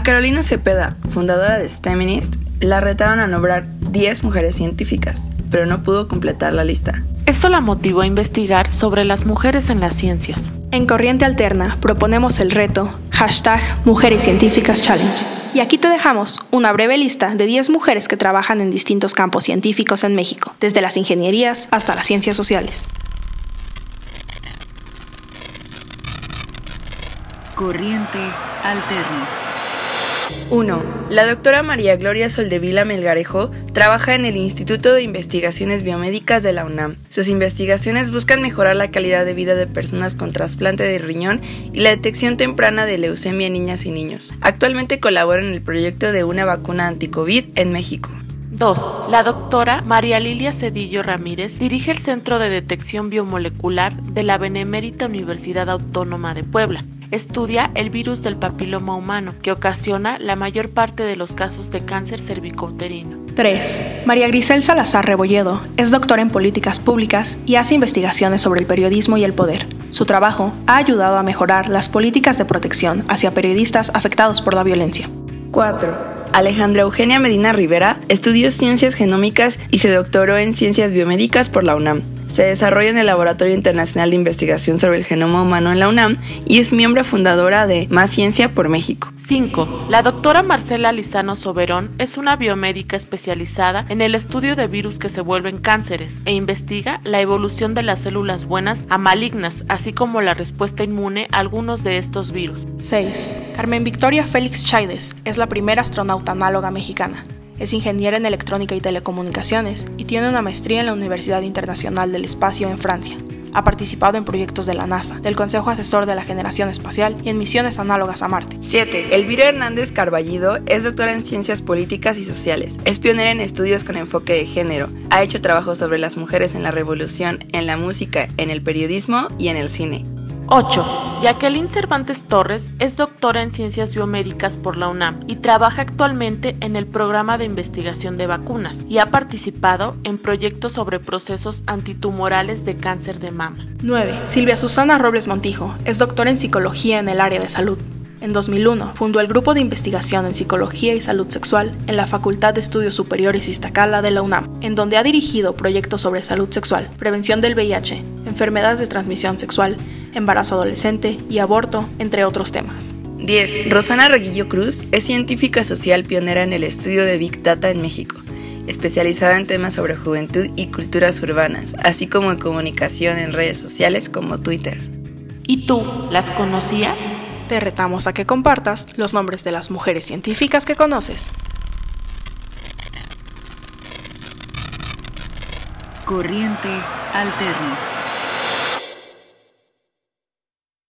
A Carolina Cepeda, fundadora de STEMinist, la retaron a nombrar 10 mujeres científicas, pero no pudo completar la lista. Esto la motivó a investigar sobre las mujeres en las ciencias. En Corriente Alterna proponemos el reto hashtag Mujeres Científicas Challenge. Y aquí te dejamos una breve lista de 10 mujeres que trabajan en distintos campos científicos en México, desde las ingenierías hasta las ciencias sociales. Corriente Alterna. 1. La doctora María Gloria Soldevila Melgarejo trabaja en el Instituto de Investigaciones Biomédicas de la UNAM. Sus investigaciones buscan mejorar la calidad de vida de personas con trasplante de riñón y la detección temprana de leucemia en niñas y niños. Actualmente colabora en el proyecto de una vacuna anti-COVID en México. 2. La doctora María Lilia Cedillo Ramírez dirige el Centro de Detección Biomolecular de la Benemérita Universidad Autónoma de Puebla estudia el virus del papiloma humano, que ocasiona la mayor parte de los casos de cáncer cervicouterino. 3. María Grisel Salazar Rebolledo es doctora en políticas públicas y hace investigaciones sobre el periodismo y el poder. Su trabajo ha ayudado a mejorar las políticas de protección hacia periodistas afectados por la violencia. 4. Alejandra Eugenia Medina Rivera estudió ciencias genómicas y se doctoró en ciencias biomédicas por la UNAM. Se desarrolla en el Laboratorio Internacional de Investigación sobre el Genoma Humano en la UNAM y es miembro fundadora de Más Ciencia por México. 5. La doctora Marcela Lizano Soberón es una biomédica especializada en el estudio de virus que se vuelven cánceres e investiga la evolución de las células buenas a malignas, así como la respuesta inmune a algunos de estos virus. 6. Carmen Victoria Félix Chaides es la primera astronauta análoga mexicana. Es ingeniera en electrónica y telecomunicaciones y tiene una maestría en la Universidad Internacional del Espacio en Francia. Ha participado en proyectos de la NASA, del Consejo Asesor de la Generación Espacial y en misiones análogas a Marte. 7. Elvira Hernández Carballido es doctora en Ciencias Políticas y Sociales. Es pionera en estudios con enfoque de género. Ha hecho trabajos sobre las mujeres en la revolución, en la música, en el periodismo y en el cine. 8. Jacqueline Cervantes Torres es doctora en Ciencias Biomédicas por la UNAM y trabaja actualmente en el programa de investigación de vacunas y ha participado en proyectos sobre procesos antitumorales de cáncer de mama. 9. Silvia Susana Robles Montijo es doctora en Psicología en el área de salud. En 2001 fundó el Grupo de Investigación en Psicología y Salud Sexual en la Facultad de Estudios Superiores Iztacala de la UNAM, en donde ha dirigido proyectos sobre salud sexual, prevención del VIH, enfermedades de transmisión sexual, embarazo adolescente y aborto, entre otros temas. 10. Rosana Reguillo Cruz es científica social pionera en el estudio de Big Data en México, especializada en temas sobre juventud y culturas urbanas, así como en comunicación en redes sociales como Twitter. ¿Y tú las conocías? Te retamos a que compartas los nombres de las mujeres científicas que conoces. Corriente Alterna.